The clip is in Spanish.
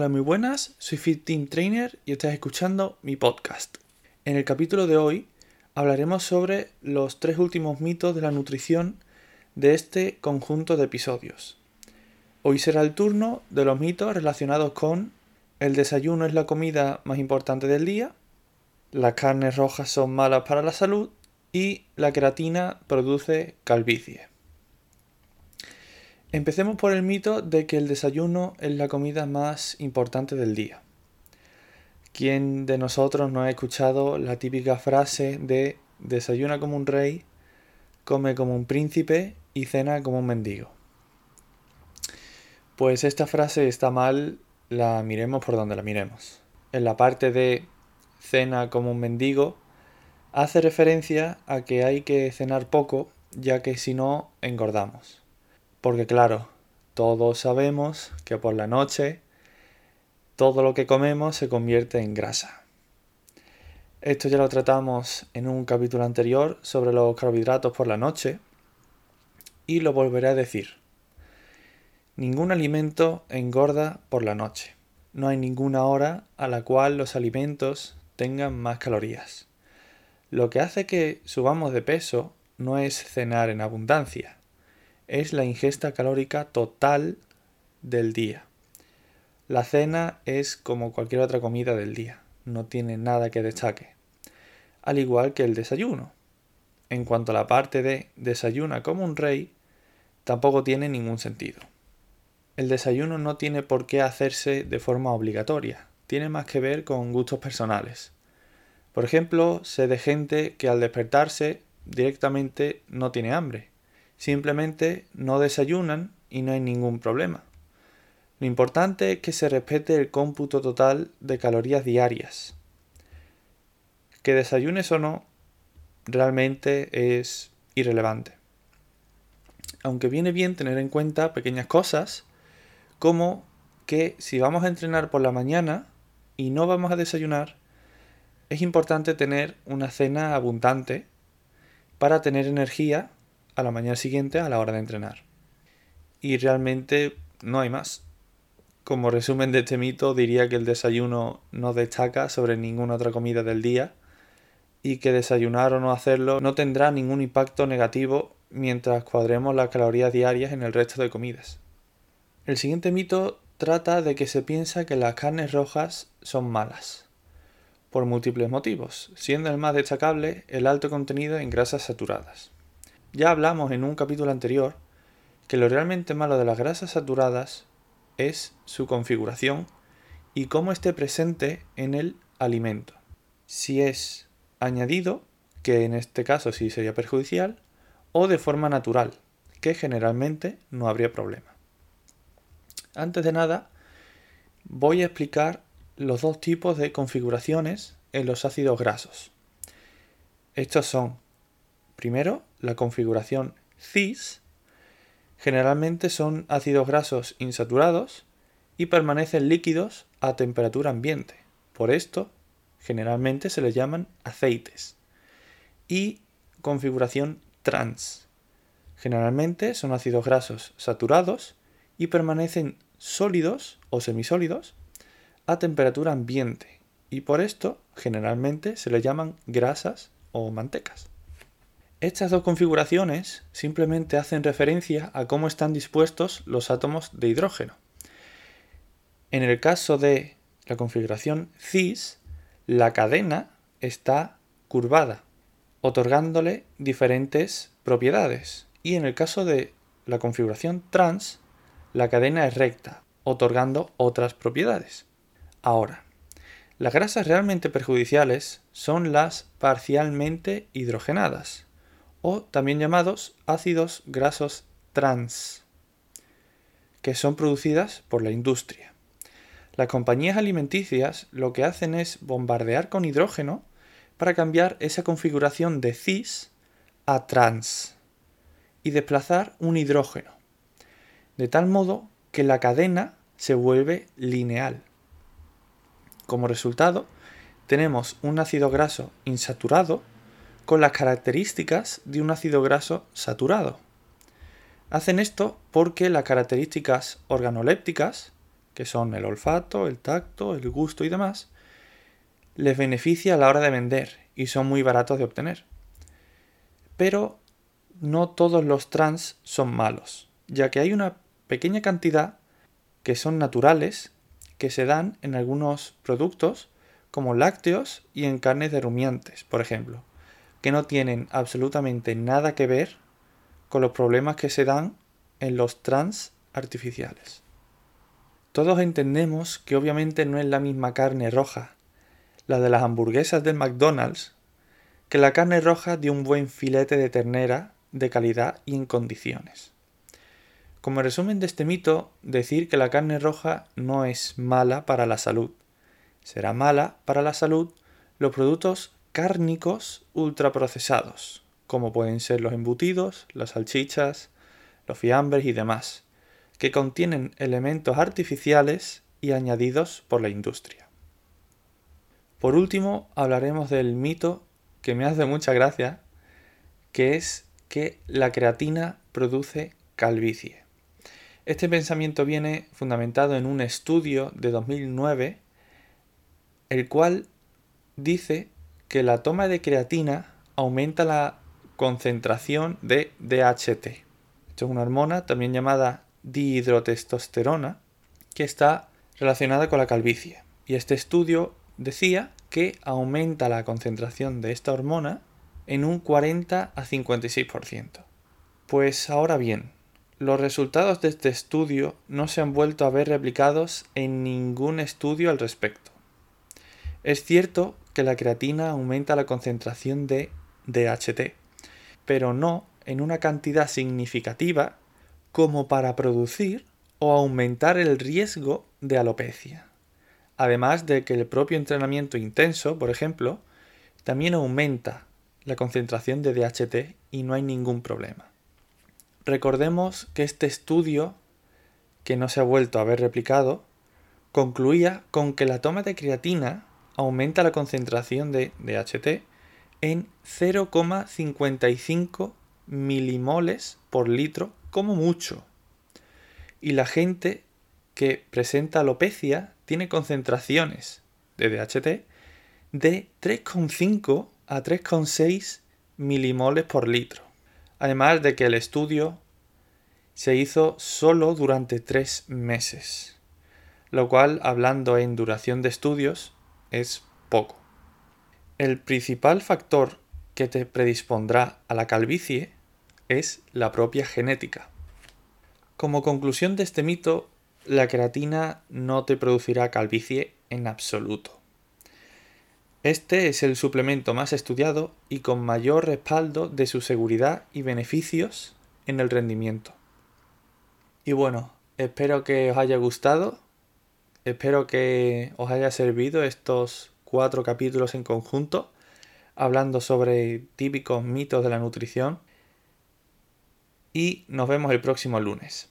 Hola, muy buenas, soy Fit Team Trainer y estás escuchando mi podcast. En el capítulo de hoy hablaremos sobre los tres últimos mitos de la nutrición de este conjunto de episodios. Hoy será el turno de los mitos relacionados con el desayuno es la comida más importante del día, las carnes rojas son malas para la salud y la creatina produce calvicie. Empecemos por el mito de que el desayuno es la comida más importante del día. ¿Quién de nosotros no ha escuchado la típica frase de desayuna como un rey, come como un príncipe y cena como un mendigo? Pues esta frase está mal, la miremos por donde la miremos. En la parte de cena como un mendigo, hace referencia a que hay que cenar poco, ya que si no engordamos. Porque claro, todos sabemos que por la noche todo lo que comemos se convierte en grasa. Esto ya lo tratamos en un capítulo anterior sobre los carbohidratos por la noche y lo volveré a decir. Ningún alimento engorda por la noche. No hay ninguna hora a la cual los alimentos tengan más calorías. Lo que hace que subamos de peso no es cenar en abundancia, es la ingesta calórica total del día. La cena es como cualquier otra comida del día, no tiene nada que destaque. Al igual que el desayuno. En cuanto a la parte de desayuna como un rey, tampoco tiene ningún sentido. El desayuno no tiene por qué hacerse de forma obligatoria, tiene más que ver con gustos personales. Por ejemplo, sé de gente que al despertarse directamente no tiene hambre Simplemente no desayunan y no hay ningún problema. Lo importante es que se respete el cómputo total de calorías diarias. Que desayunes o no, realmente es irrelevante. Aunque viene bien tener en cuenta pequeñas cosas, como que si vamos a entrenar por la mañana y no vamos a desayunar, es importante tener una cena abundante para tener energía a la mañana siguiente a la hora de entrenar. Y realmente no hay más. Como resumen de este mito diría que el desayuno no destaca sobre ninguna otra comida del día y que desayunar o no hacerlo no tendrá ningún impacto negativo mientras cuadremos las calorías diarias en el resto de comidas. El siguiente mito trata de que se piensa que las carnes rojas son malas, por múltiples motivos, siendo el más destacable el alto contenido en grasas saturadas. Ya hablamos en un capítulo anterior que lo realmente malo de las grasas saturadas es su configuración y cómo esté presente en el alimento. Si es añadido, que en este caso sí sería perjudicial, o de forma natural, que generalmente no habría problema. Antes de nada, voy a explicar los dos tipos de configuraciones en los ácidos grasos. Estos son Primero, la configuración cis. Generalmente son ácidos grasos insaturados y permanecen líquidos a temperatura ambiente. Por esto, generalmente se les llaman aceites. Y configuración trans. Generalmente son ácidos grasos saturados y permanecen sólidos o semisólidos a temperatura ambiente. Y por esto, generalmente se les llaman grasas o mantecas. Estas dos configuraciones simplemente hacen referencia a cómo están dispuestos los átomos de hidrógeno. En el caso de la configuración cis, la cadena está curvada, otorgándole diferentes propiedades. Y en el caso de la configuración trans, la cadena es recta, otorgando otras propiedades. Ahora, las grasas realmente perjudiciales son las parcialmente hidrogenadas, o también llamados ácidos grasos trans, que son producidas por la industria. Las compañías alimenticias lo que hacen es bombardear con hidrógeno para cambiar esa configuración de cis a trans y desplazar un hidrógeno, de tal modo que la cadena se vuelve lineal. Como resultado, tenemos un ácido graso insaturado con las características de un ácido graso saturado. Hacen esto porque las características organolépticas que son el olfato, el tacto, el gusto y demás, les beneficia a la hora de vender y son muy baratos de obtener. Pero no todos los trans son malos, ya que hay una pequeña cantidad que son naturales que se dan en algunos productos como lácteos y en carnes de rumiantes, por ejemplo, que no tienen absolutamente nada que ver con los problemas que se dan en los trans artificiales. Todos entendemos que obviamente no es la misma carne roja, la de las hamburguesas del McDonald's, que la carne roja de un buen filete de ternera de calidad y en condiciones. Como resumen de este mito, decir que la carne roja no es mala para la salud. Será mala para la salud los productos cárnicos ultraprocesados, como pueden ser los embutidos, las salchichas, los fiambres y demás, que contienen elementos artificiales y añadidos por la industria. Por último, hablaremos del mito que me hace mucha gracia, que es que la creatina produce calvicie. Este pensamiento viene fundamentado en un estudio de 2009, el cual dice que la toma de creatina aumenta la concentración de DHT. Esto es una hormona también llamada dihidrotestosterona, que está relacionada con la calvicie. Y este estudio decía que aumenta la concentración de esta hormona en un 40 a 56%. Pues ahora bien, los resultados de este estudio no se han vuelto a ver replicados en ningún estudio al respecto. Es cierto que la creatina aumenta la concentración de DHT, pero no en una cantidad significativa como para producir o aumentar el riesgo de alopecia. Además de que el propio entrenamiento intenso, por ejemplo, también aumenta la concentración de DHT y no hay ningún problema. Recordemos que este estudio, que no se ha vuelto a ver replicado, concluía con que la toma de creatina aumenta la concentración de DHT en 0,55 milimoles por litro como mucho. Y la gente que presenta alopecia tiene concentraciones de DHT de 3,5 a 3,6 milimoles por litro. Además de que el estudio se hizo solo durante tres meses, lo cual, hablando en duración de estudios, es poco. El principal factor que te predispondrá a la calvicie es la propia genética. Como conclusión de este mito, la creatina no te producirá calvicie en absoluto. Este es el suplemento más estudiado y con mayor respaldo de su seguridad y beneficios en el rendimiento. Y bueno, espero que os haya gustado, espero que os haya servido estos cuatro capítulos en conjunto, hablando sobre típicos mitos de la nutrición. Y nos vemos el próximo lunes.